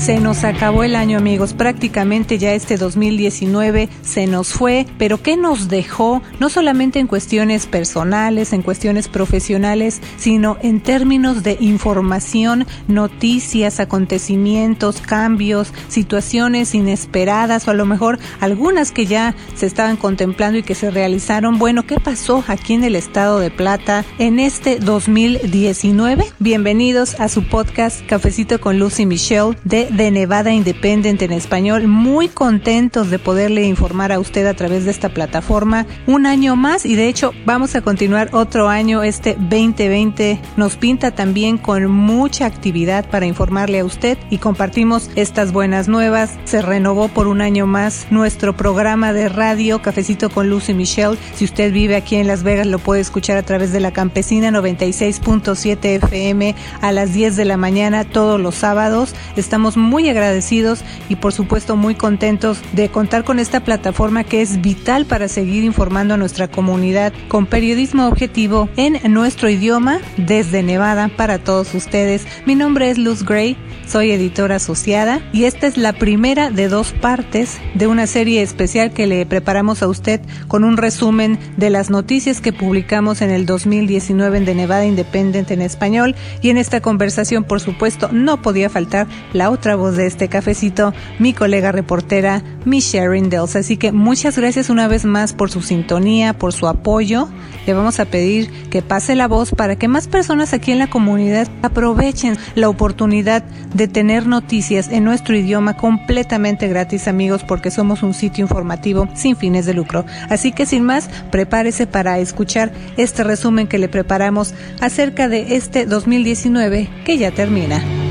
Se nos acabó el año amigos, prácticamente ya este 2019 se nos fue, pero ¿qué nos dejó? No solamente en cuestiones personales, en cuestiones profesionales, sino en términos de información, noticias, acontecimientos, cambios, situaciones inesperadas o a lo mejor algunas que ya se estaban contemplando y que se realizaron. Bueno, ¿qué pasó aquí en el estado de Plata en este 2019? Bienvenidos a su podcast Cafecito con Lucy Michelle de de Nevada Independent en español. Muy contentos de poderle informar a usted a través de esta plataforma un año más y de hecho vamos a continuar otro año. Este 2020 nos pinta también con mucha actividad para informarle a usted y compartimos estas buenas nuevas. Se renovó por un año más nuestro programa de radio Cafecito con Lucy Michelle. Si usted vive aquí en Las Vegas lo puede escuchar a través de la Campesina 96.7 FM a las 10 de la mañana todos los sábados. Estamos muy agradecidos y por supuesto muy contentos de contar con esta plataforma que es vital para seguir informando a nuestra comunidad con periodismo objetivo en nuestro idioma desde Nevada para todos ustedes. Mi nombre es Luz Gray, soy editora asociada y esta es la primera de dos partes de una serie especial que le preparamos a usted con un resumen de las noticias que publicamos en el 2019 en The Nevada Independent en español y en esta conversación por supuesto no podía faltar la otra voz de este cafecito, mi colega reportera, mi Sharon Dells. Así que muchas gracias una vez más por su sintonía, por su apoyo. Le vamos a pedir que pase la voz para que más personas aquí en la comunidad aprovechen la oportunidad de tener noticias en nuestro idioma completamente gratis, amigos, porque somos un sitio informativo sin fines de lucro. Así que sin más, prepárese para escuchar este resumen que le preparamos acerca de este 2019 que ya termina.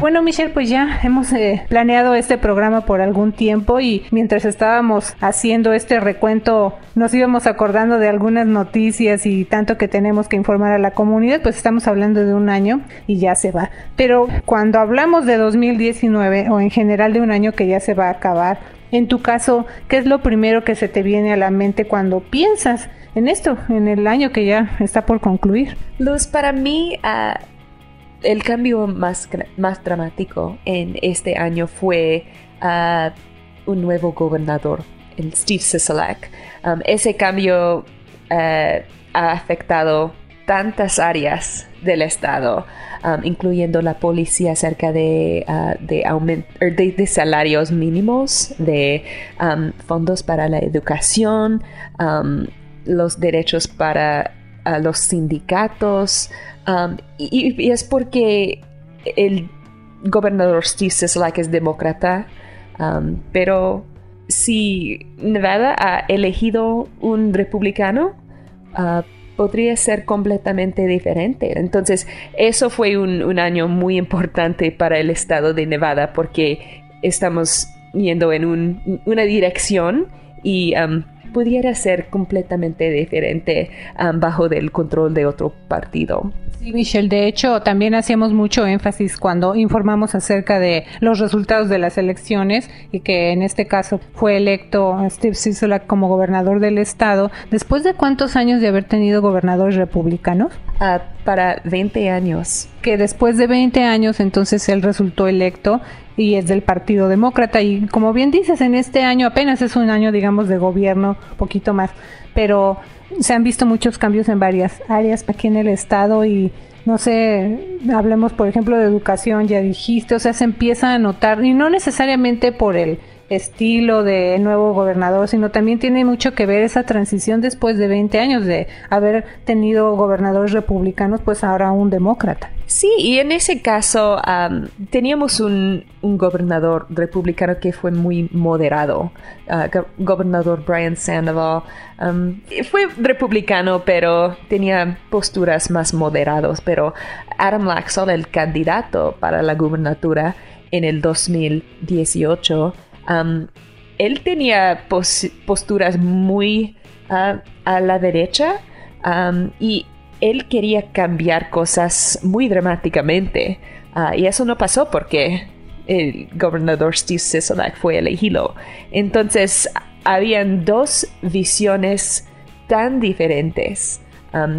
Bueno, Michelle, pues ya hemos eh, planeado este programa por algún tiempo y mientras estábamos haciendo este recuento nos íbamos acordando de algunas noticias y tanto que tenemos que informar a la comunidad, pues estamos hablando de un año y ya se va. Pero cuando hablamos de 2019 o en general de un año que ya se va a acabar, en tu caso, ¿qué es lo primero que se te viene a la mente cuando piensas en esto, en el año que ya está por concluir? Luz, para mí... Uh el cambio más, más dramático en este año fue uh, un nuevo gobernador, el Steve Sisolak. Um, ese cambio uh, ha afectado tantas áreas del estado, um, incluyendo la policía acerca de, uh, de, de, salarios mínimos, de um, fondos para la educación, los derechos para los sindicatos, Um, y, es porque el gobernador Steve Sisolak es demócrata, pero si Nevada ha elegido un republicano, uh, podría ser completamente diferente. Entonces, eso fue un, año muy importante para el estado de Nevada porque estamos yendo en una dirección y um, pudiera ser completamente diferente bajo el control de otro partido. Sí, Michelle, de hecho también hacíamos mucho énfasis cuando informamos acerca de los resultados de las elecciones y que en este caso fue electo Steve Sisolak como gobernador del estado. ¿Después de cuántos años de haber tenido gobernadores republicanos? Uh, para 20 años. Que después de 20 años entonces él resultó electo y es del Partido Demócrata y como bien dices, en este año apenas es un año digamos de gobierno, poquito más, pero se han visto muchos cambios en varias áreas aquí en el estado y no sé, hablemos por ejemplo de educación, ya dijiste, o sea, se empieza a notar, y no necesariamente por el estilo de nuevo gobernador, sino también tiene mucho que ver esa transición después de 20 años de haber tenido gobernadores republicanos, pues ahora un demócrata. Sí, y en ese caso teníamos un, gobernador republicano que fue muy moderado, uh, gobernador Brian Sandoval. fue republicano, pero tenía posturas más moderadas, pero Adam Laxalt, el candidato para la gubernatura en el 2018, él tenía posturas muy ah, a la derecha y él quería cambiar cosas muy dramáticamente. Ah, y eso no pasó porque el gobernador Steve Sisolak fue elegido. Entonces, habían dos visiones tan diferentes.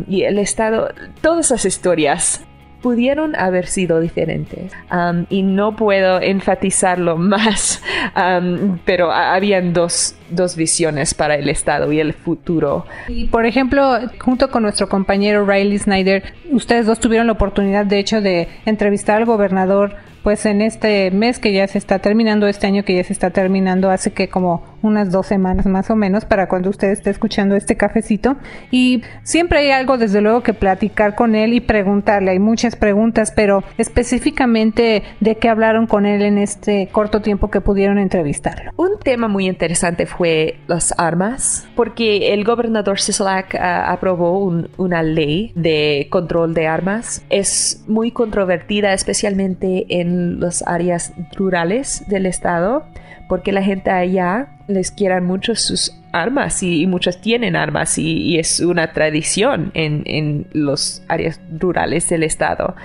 Y el Estado, todas las historias pudieron haber sido diferentes. Um, y no puedo enfatizarlo más, um, pero habían dos, dos, visiones para el Estado y el futuro. Y por ejemplo, junto con nuestro compañero Riley Snyder, ustedes dos tuvieron la oportunidad, de hecho, de entrevistar al gobernador pues en este mes que ya se está terminando, este año que ya se está terminando, hace que como unas dos semanas más o menos para cuando usted esté escuchando este cafecito. Y siempre hay algo desde luego que platicar con él y preguntarle. Hay muchas preguntas, pero específicamente de qué hablaron con él en este corto tiempo que pudieron entrevistarlo. Un tema muy interesante fue las armas, porque el gobernador Sisolak ah, aprobó una ley de control de armas. Es muy controvertida, especialmente en las áreas rurales del estado porque la gente allá les quieran mucho sus armas y, muchos tienen armas y, es una tradición en, en las áreas rurales del estado.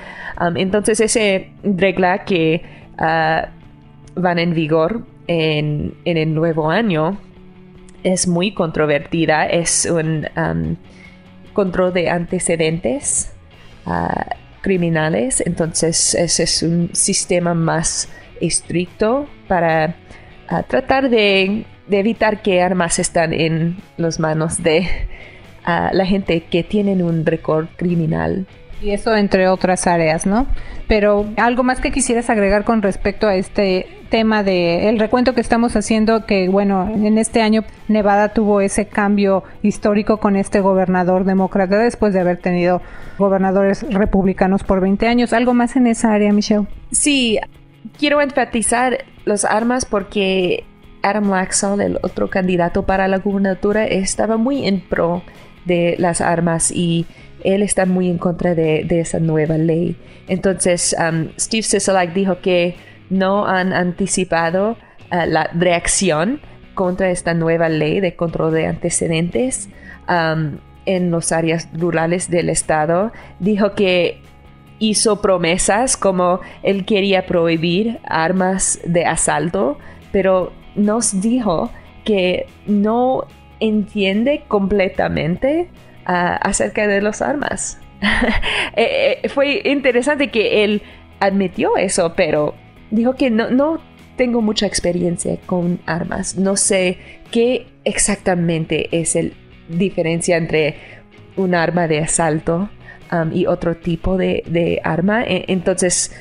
Um, entonces esa regla que uh, van en vigor en, el nuevo año es muy controvertida, es un um, control de antecedentes uh, criminales, entonces ese es un sistema más estricto para a tratar de, evitar que armas están en las manos de la gente que tienen un récord criminal. Y eso entre otras áreas, ¿no? Pero algo más que quisieras agregar con respecto a este tema de el recuento que estamos haciendo que bueno, en este año Nevada tuvo ese cambio histórico con este gobernador demócrata después de haber tenido gobernadores republicanos por 20 años. ¿Algo más en esa área, Michelle? Sí, quiero enfatizar las armas porque Adam Laxon, el otro candidato para la gubernatura, estaba muy en pro de las armas y él está muy en contra de, esa nueva ley. Entonces, um, Steve Sisolak dijo que no han anticipado uh, la reacción contra esta nueva ley de control de antecedentes um, en las áreas rurales del estado. Dijo que hizo promesas como él quería prohibir armas de asalto, pero nos dijo que no entiende completamente ah, acerca de las armas. Eh, eh, fue interesante que él admitió eso, pero dijo que no, no tengo mucha experiencia con armas. No sé qué exactamente es la diferencia entre un arma de asalto Um, y otro tipo de, arma. E, entonces,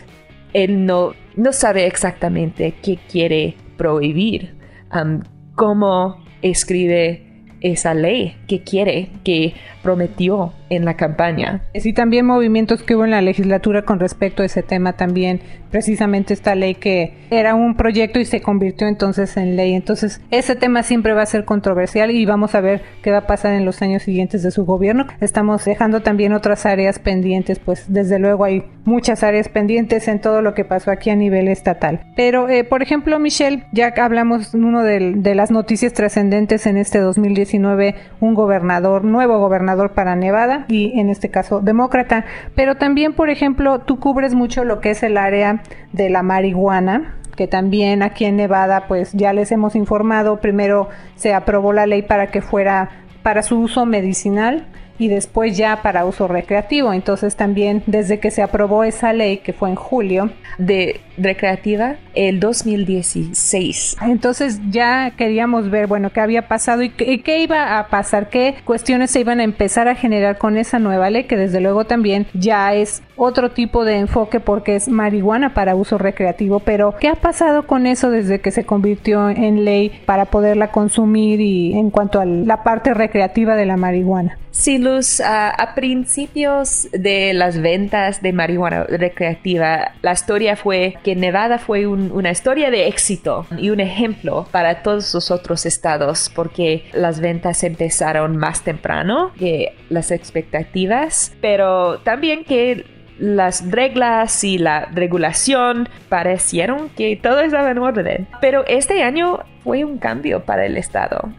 él no, no sabe exactamente qué quiere prohibir. Um, cómo escribe esa ley que quiere, que prometió en la campaña. Sí, también movimientos que hubo en la legislatura con respecto a ese tema también, precisamente esta ley que era un proyecto y se convirtió entonces en ley. Entonces, ese tema siempre va a ser controversial y vamos a ver qué va a pasar en los años siguientes de su gobierno. Estamos dejando también otras áreas pendientes, pues desde luego hay muchas áreas pendientes en todo lo que pasó aquí a nivel estatal. Pero, eh, por ejemplo, Michelle, ya hablamos uno de, de las noticias trascendentes en este 2019, un gobernador, nuevo gobernador para Nevada y en este caso demócrata. Pero también, por ejemplo, tú cubres mucho lo que es el área de la marihuana que también aquí en Nevada pues ya les hemos informado, primero se aprobó la ley para que fuera para su uso medicinal y después ya para uso recreativo. Entonces también desde que se aprobó esa ley, que fue en julio, de recreativa, el 2016. Entonces ya queríamos ver, bueno, qué había pasado y qué, iba a pasar, qué cuestiones se iban a empezar a generar con esa nueva ley, que desde luego también ya es otro tipo de enfoque porque es marihuana para uso recreativo, pero ¿qué ha pasado con eso desde que se convirtió en ley para poderla consumir y en cuanto a la parte recreativa de la marihuana? Sí, Luz, a principios de las ventas de marihuana recreativa, la historia fue que Nevada fue una historia de éxito y un ejemplo para todos los otros estados porque las ventas empezaron más temprano que las expectativas, pero también que las reglas y la regulación parecieron que todo estaba en orden. Pero este año fue un cambio para el Estado.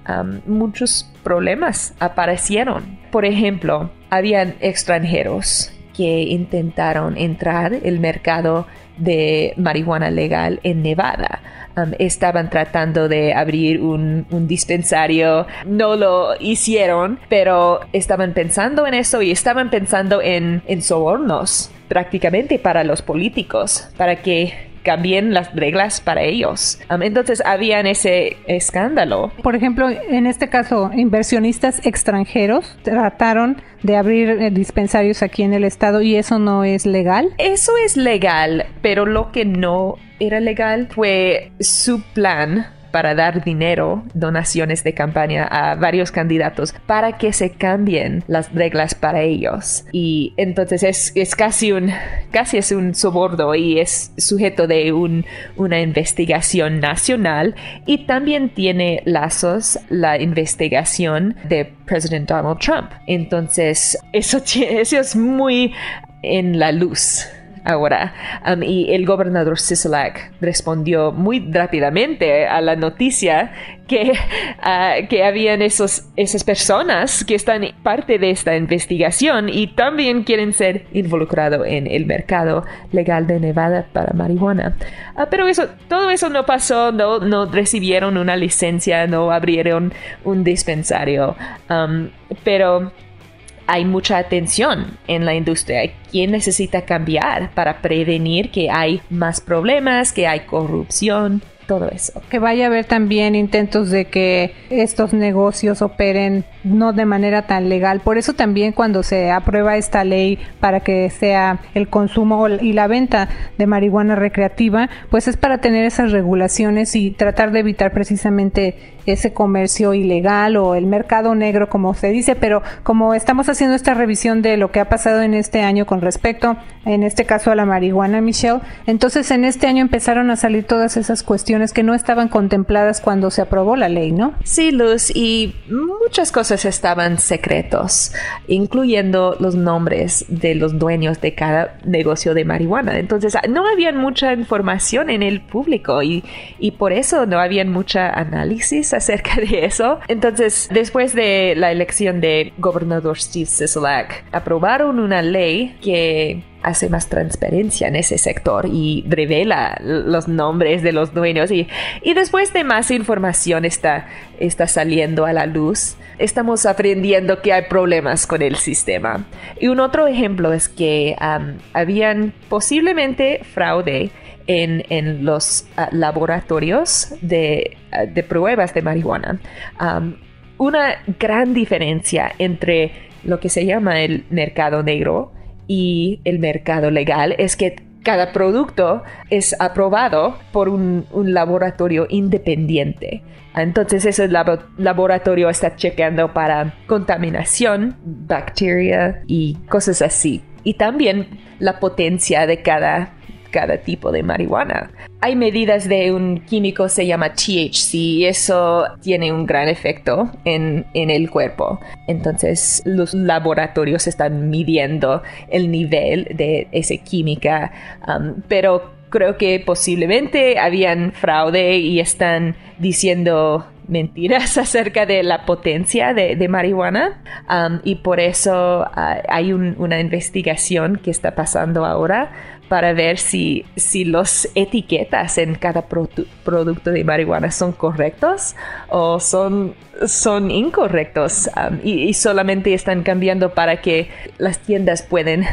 muchos problemas aparecieron. Por ejemplo, habían extranjeros que intentaron entrar el mercado de marihuana legal en Nevada. Um, estaban tratando de abrir un, dispensario, no lo hicieron, pero estaban pensando en eso y estaban pensando en, en sobornos prácticamente para los políticos, para que cambien las reglas para ellos. Um, entonces habían ese escándalo. Por ejemplo, en este caso, inversionistas extranjeros trataron de abrir eh, dispensarios aquí en el estado y eso no es legal. Eso es legal, pero lo que no era legal fue su plan para dar dinero, donaciones de campaña a varios candidatos para que se cambien las reglas para ellos. Y entonces es, es casi un casi es un soborno y es sujeto de un, una investigación nacional y también tiene lazos la investigación de presidente Donald Trump. Entonces eso, eso es muy en la luz ahora. Um, y el gobernador Sisolak respondió muy rápidamente a la noticia que, uh, que habían esos, esas personas que están parte de esta investigación y también quieren ser involucrados en el mercado legal de Nevada para marihuana. Uh, pero eso, todo eso no pasó, no, no recibieron una licencia, no abrieron un dispensario. Um, pero hay mucha atención en la industria. ¿Quién necesita cambiar para prevenir que hay más problemas, que hay corrupción? todo eso. Que vaya a haber también intentos de que estos negocios operen no de manera tan legal. Por eso también cuando se aprueba esta ley para que sea el consumo y la venta de marihuana recreativa, pues es para tener esas regulaciones y tratar de evitar precisamente ese comercio ilegal o el mercado negro como se dice, pero como estamos haciendo esta revisión de lo que ha pasado en este año con respecto, en este caso a la marihuana, Michelle, entonces en este año empezaron a salir todas esas cuestiones que no estaban contempladas cuando se aprobó la ley, ¿no? Sí, Luz, y muchas cosas estaban secretos, incluyendo los nombres de los dueños de cada negocio de marihuana. Entonces, no había mucha información en el público y, y por eso no había mucha análisis acerca de eso. Entonces, después de la elección de gobernador Steve Sisolak, aprobaron una ley que hace más transparencia en ese sector y revela los nombres de los dueños y, después de más información está saliendo a la luz, estamos aprendiendo que hay problemas con el sistema. Y un otro ejemplo es que habían posiblemente fraude en, en los ah, laboratorios de, ah, de, pruebas de marihuana. una gran diferencia entre lo que se llama el mercado negro y el mercado legal es que cada producto es aprobado por un, laboratorio independiente. Entonces ese laboratorio está chequeando para contaminación, bacteria y cosas así. Y también la potencia de cada cada tipo de marihuana. Hay medidas de un químico se llama THC y eso tiene un gran efecto en, el cuerpo. Entonces los laboratorios están midiendo el nivel de esa química, um, pero creo que posiblemente habían fraude y están diciendo mentiras acerca de la potencia de, marihuana um, y por eso uh, hay una investigación que está pasando ahora para ver si, si los etiquetas en cada producto de marihuana son correctos o son, son incorrectos um, y, y solamente están cambiando para que las tiendas pueden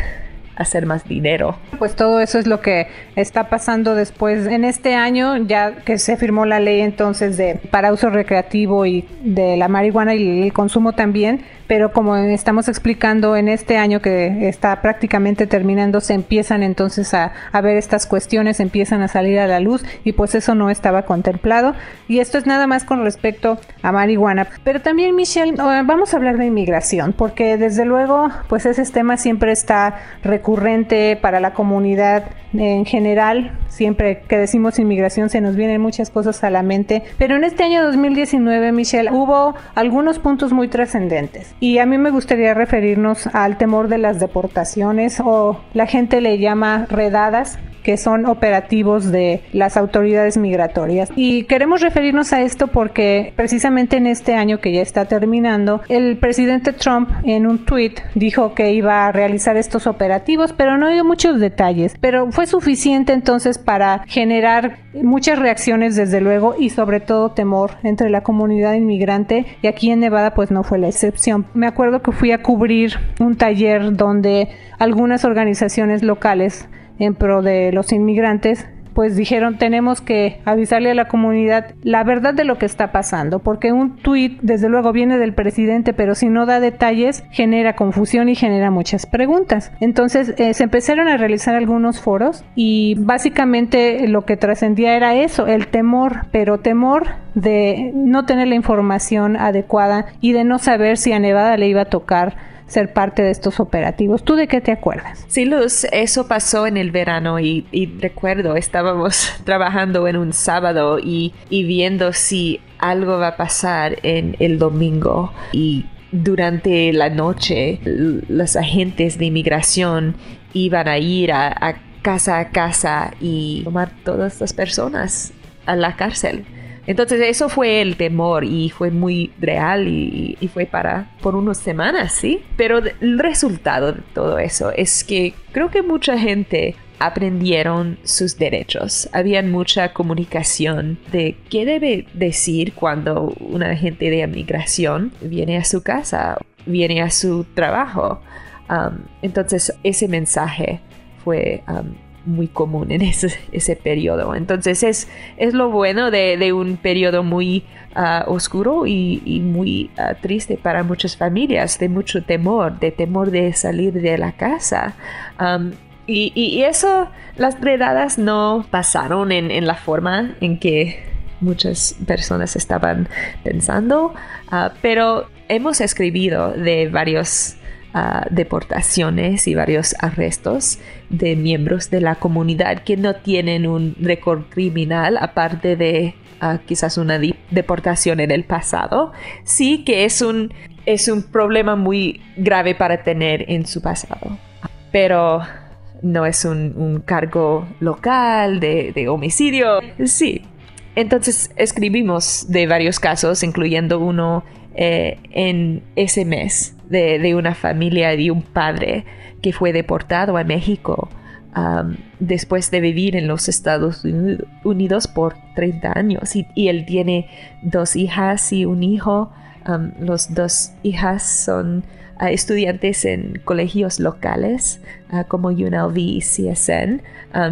hacer más dinero. Pues todo eso es lo que está pasando después en este año, ya que se firmó la ley entonces de para uso recreativo y de la marihuana y el consumo también, pero como estamos explicando en este año que está prácticamente terminando, se empiezan entonces a, a ver estas cuestiones, empiezan a salir a la luz y pues eso no estaba contemplado. Y esto es nada más con respecto a marihuana. Pero también, Michelle, eh, vamos a hablar de inmigración, porque desde luego, pues ese tema siempre está recurrente para la comunidad en general. Siempre que decimos inmigración se nos vienen muchas cosas a la mente. Pero en este año 2019, Michelle, hubo algunos puntos muy trascendentes. Y a mí me gustaría referirnos al temor de las deportaciones o la gente le llama redadas que son operativos de las autoridades migratorias. Y queremos referirnos a esto porque precisamente en este año que ya está terminando, el presidente Trump en un tweet dijo que iba a realizar estos operativos, pero no dio muchos detalles. Pero fue suficiente entonces para generar muchas reacciones desde luego y sobre todo temor entre la comunidad inmigrante y aquí en Nevada pues no fue la excepción. Me acuerdo que fui a cubrir un taller donde algunas organizaciones locales en pro de los inmigrantes pues dijeron tenemos que avisarle a la comunidad la verdad de lo que está pasando, porque un tuit desde luego viene del presidente, pero si no da detalles genera confusión y genera muchas preguntas. Entonces eh, se empezaron a realizar algunos foros y básicamente lo que trascendía era eso, el temor, pero temor de no tener la información adecuada y de no saber si a Nevada le iba a tocar ser parte de estos operativos. ¿Tú de qué te acuerdas? Sí, Luz, eso pasó en el verano y, recuerdo, estábamos trabajando en un sábado y, viendo si algo va a pasar en el domingo y durante la noche los agentes de inmigración iban a ir a, a casa a casa y tomar todas las personas a la cárcel. Entonces eso fue el temor y fue muy real y, fue para por unas semanas, ¿sí? Pero el resultado de todo eso es que creo que mucha gente aprendieron sus derechos. Había mucha comunicación de qué debe decir cuando un agente de inmigración viene a su casa, viene a su trabajo. Um, entonces ese mensaje fue um, muy común en ese, ese periodo. Entonces es, es lo bueno de, un periodo muy ah, oscuro y, muy ah, triste para muchas familias, de mucho temor, de temor de salir de la casa. y, eso, las redadas no pasaron en, en, la forma en que muchas personas estaban pensando, ah, pero hemos escribido de varios deportaciones y varios arrestos de miembros de la comunidad que no tienen un récord criminal aparte de ah, quizás una deportación en el pasado. Sí que es un, es un problema muy grave para tener en su pasado. Pero no es un, cargo local de, de homicidio. Sí. Entonces escribimos de varios casos, incluyendo uno eh, en ese mes de, una familia de un padre que fue deportado a México después de vivir en los Estados Unidos por 30 años y, él tiene dos hijas y un hijo. Los dos hijas son uh, estudiantes en colegios locales uh, como UNLV y CSN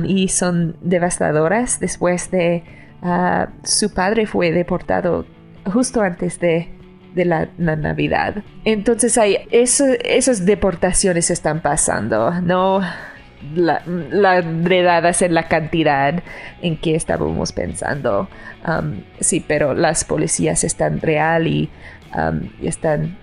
y son devastadoras después de uh, su padre fue deportado justo antes de de la, Navidad. Entonces hay esas deportaciones están pasando, no la, la redadas en la cantidad en que estábamos pensando. Um, sí, pero las policías están real y um, están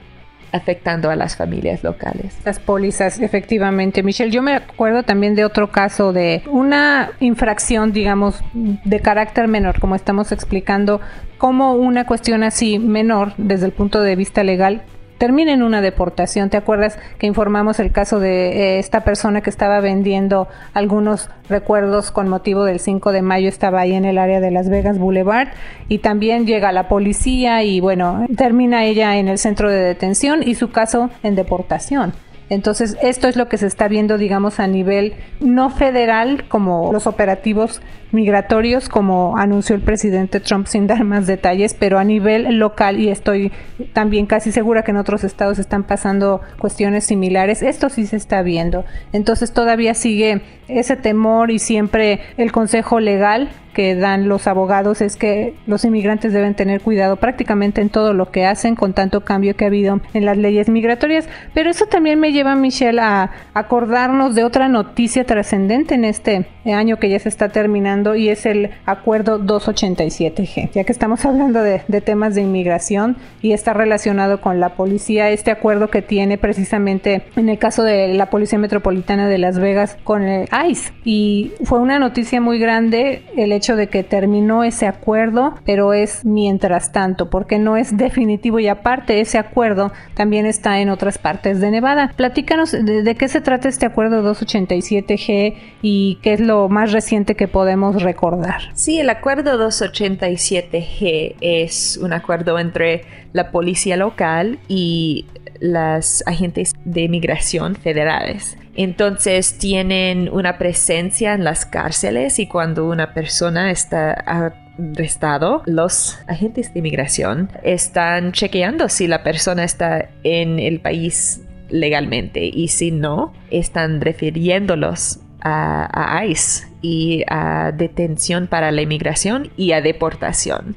afectando a las familias locales. Las pólizas, efectivamente. Michelle, yo me acuerdo también de otro caso de una infracción, digamos, de carácter menor, como estamos explicando, como una cuestión así menor desde el punto de vista legal termina en una deportación. ¿Te acuerdas que informamos el caso de eh, esta persona que estaba vendiendo algunos recuerdos con motivo del 5 de mayo? Estaba ahí en el área de Las Vegas Boulevard y también llega la policía y bueno, termina ella en el centro de detención y su caso en deportación. Entonces, esto es lo que se está viendo, digamos, a nivel no federal, como los operativos migratorios, como anunció el presidente Trump sin dar más detalles, pero a nivel local, y estoy también casi segura que en otros estados están pasando cuestiones similares, esto sí se está viendo. Entonces, todavía sigue ese temor y siempre el consejo legal que dan los abogados es que los inmigrantes deben tener cuidado prácticamente en todo lo que hacen con tanto cambio que ha habido en las leyes migratorias. Pero eso también me lleva, Michelle, a acordarnos de otra noticia trascendente en este año que ya se está terminando y es el acuerdo 287G. Ya que estamos hablando de, de temas de inmigración y está relacionado con la policía, este acuerdo que tiene precisamente en el caso de la Policía Metropolitana de Las Vegas con el ICE. Y fue una noticia muy grande el hecho de que terminó ese acuerdo, pero es mientras tanto, porque no es definitivo y aparte ese acuerdo también está en otras partes de Nevada. Platícanos de, de qué se trata este acuerdo 287G y qué es lo más reciente que podemos recordar. Sí, el acuerdo 287G es un acuerdo entre la policía local y las agentes de migración federales. Entonces tienen una presencia en las cárceles y cuando una persona está arrestado, los agentes de migración están chequeando si la persona está en el país legalmente y si no, están refiriéndolos a, ICE y a detención para la inmigración y a deportación.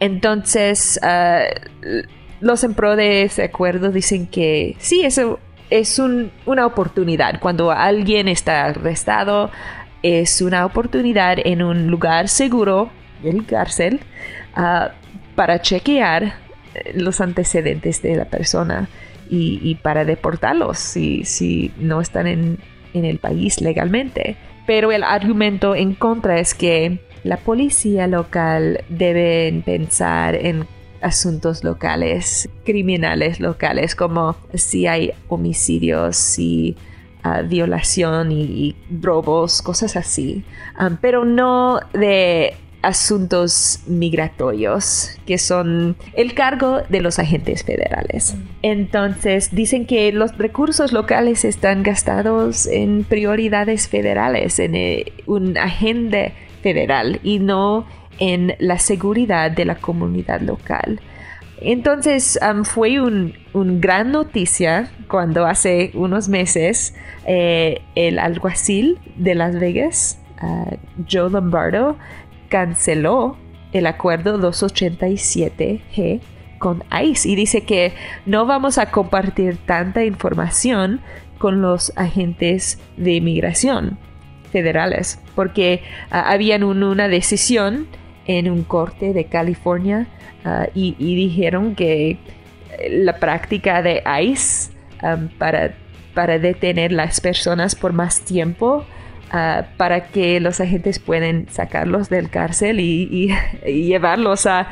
Entonces, ah, los en pro de ese acuerdo dicen que sí, eso es una oportunidad. Cuando alguien está arrestado, es una oportunidad en un lugar seguro, el cárcel, ah, para chequear eh, los antecedentes de la persona y, para deportarlos si, si no están en, en el país legalmente. Pero el argumento en contra es que la policía local debe pensar en asuntos locales, criminales locales, como si hay homicidios, si uh, violación y, robos, cosas así, um, pero no de asuntos migratorios, que son el cargo de los agentes federales. Entonces, dicen que los recursos locales están gastados en prioridades federales, en eh, un agente federal y no en la seguridad de la comunidad local. Entonces fue un, gran noticia cuando hace unos meses eh, el alguacil de Las Vegas, uh, Joe Lombardo, canceló el acuerdo 287G con ICE y dice que no vamos a compartir tanta información con los agentes de inmigración federales porque uh, habían una decisión en un corte de California uh, y, dijeron que la práctica de ICE um, para, para detener las personas por más tiempo uh, para que los agentes puedan sacarlos del cárcel y, llevarlos a,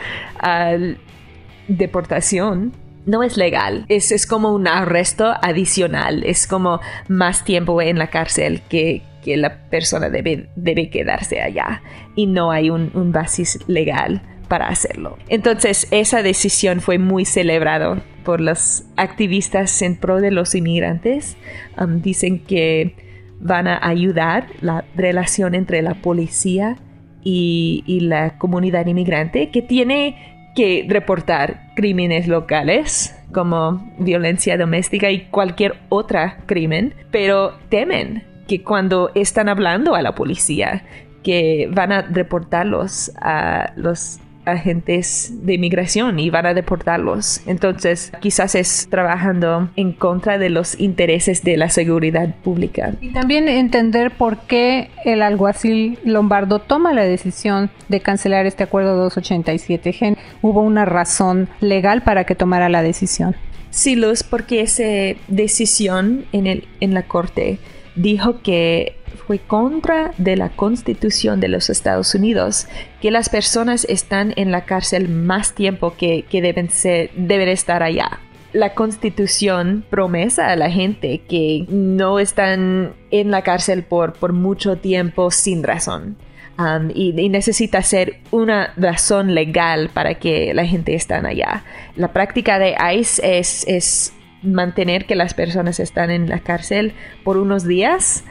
deportación no es legal. Es, es, como un arresto adicional. Es como más tiempo en la cárcel que, que la persona debe, debe quedarse allá y no hay un, un basis legal para hacerlo. Entonces esa decisión fue muy celebrada por los activistas en pro de los inmigrantes. Um, dicen que van a ayudar la relación entre la policía y, y la comunidad inmigrante que tiene que reportar crímenes locales como violencia doméstica y cualquier otra crimen, pero temen que cuando están hablando a la policía, que van a reportarlos a los agentes de inmigración y van a deportarlos. Entonces, quizás es trabajando en contra de los intereses de la seguridad pública. Y también entender por qué el alguacil Lombardo toma la decisión de cancelar este acuerdo 287 Gen. Hubo una razón legal para que tomara la decisión. Sí, Luz, porque esa decisión en, el, en la corte dijo que fue contra de la constitución de los Estados Unidos que las personas están en la cárcel más tiempo que, deben, ser, deben estar allá. La constitución promesa a la gente que no están en la cárcel por, por mucho tiempo sin razón. Um, y, necesita ser una razón legal para que la gente esté allá. La práctica de ICE es, es mantener que las personas están en la cárcel por unos días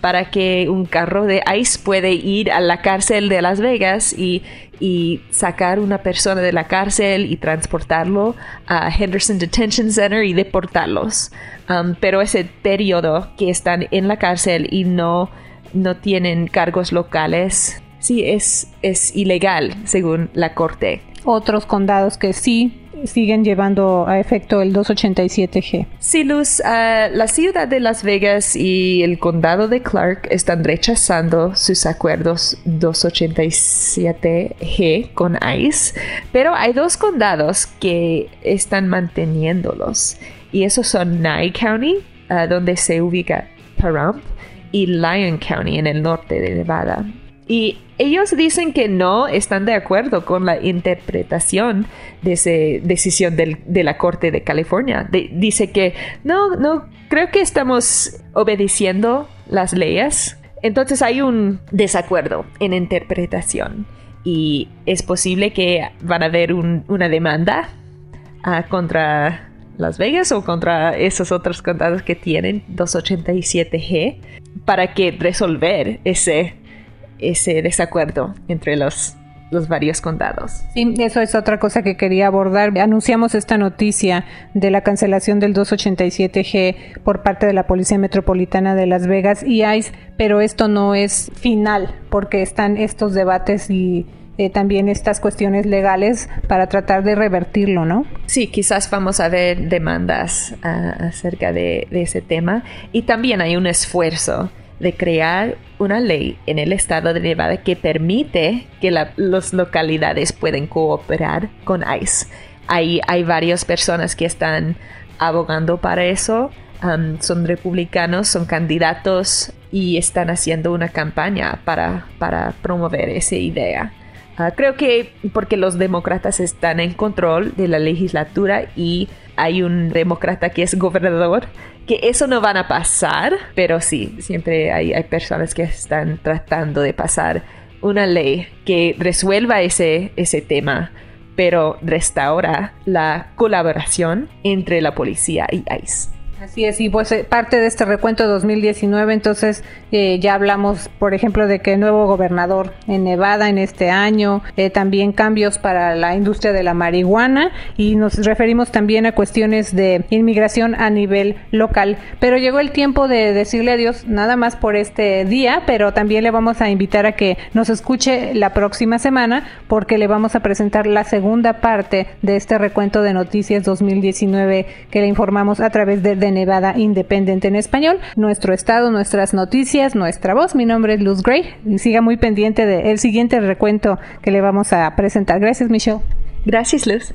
para que un carro de ICE puede ir a la cárcel de Las Vegas y, y sacar una persona de la cárcel y transportarlo a Henderson Detention Center y deportarlos. Pero ese periodo que están en la cárcel y no, no tienen cargos locales, sí es, es ilegal según la corte. Otros condados que sí siguen llevando a efecto el 287G. Sí, Luz, ah, la ciudad de Las Vegas y el condado de Clark están rechazando sus acuerdos 287G con ICE, pero hay dos condados que están manteniéndolos y esos son Nye County, ah, donde se ubica Pahrump, y Lyon County en el norte de Nevada. Y ellos dicen que no están de acuerdo con la interpretación de esa decisión de la Corte de California. dice que no, no, creo que estamos obedeciendo las leyes. Entonces hay un desacuerdo en interpretación y es posible que van a haber una demanda ah, contra Las Vegas o contra esos otros condados que tienen 287G para que resolver ese ese desacuerdo entre los los varios condados. Sí, eso es otra cosa que quería abordar. Anunciamos esta noticia de la cancelación del 287G por parte de la Policía Metropolitana de Las Vegas y ICE, pero esto no es final porque están estos debates y eh, también estas cuestiones legales para tratar de revertirlo, ¿no? Sí, quizás vamos a ver demandas ah, acerca de, de ese tema y también hay un esfuerzo de crear una ley en el estado de Nevada que permite que las localidades pueden cooperar con ICE. Hay, varias personas que están abogando para eso. Son republicanos, son candidatos y están haciendo una campaña para, para promover esa idea. Creo que porque los demócratas están en control de la legislatura y hay un demócrata que es gobernador, que eso no van a pasar, pero sí, siempre hay, hay personas que están tratando de pasar una ley que resuelva ese, ese tema, pero restaura la colaboración entre la policía y ICE. Así es, y pues eh, parte de este recuento de 2019, entonces eh, ya hablamos, por ejemplo, de que el nuevo gobernador en Nevada en este año, eh, también cambios para la industria de la marihuana y nos referimos también a cuestiones de inmigración a nivel local. Pero llegó el tiempo de decirle adiós nada más por este día, pero también le vamos a invitar a que nos escuche la próxima semana porque le vamos a presentar la segunda parte de este recuento de noticias 2019 que le informamos a través de Nevada Independent en español. Nuestro estado, nuestras noticias, nuestra voz. Mi nombre es Luz Gray. Y siga muy pendiente del siguiente recuento que le vamos a presentar. Gracias, Michelle. Gracias, Luz.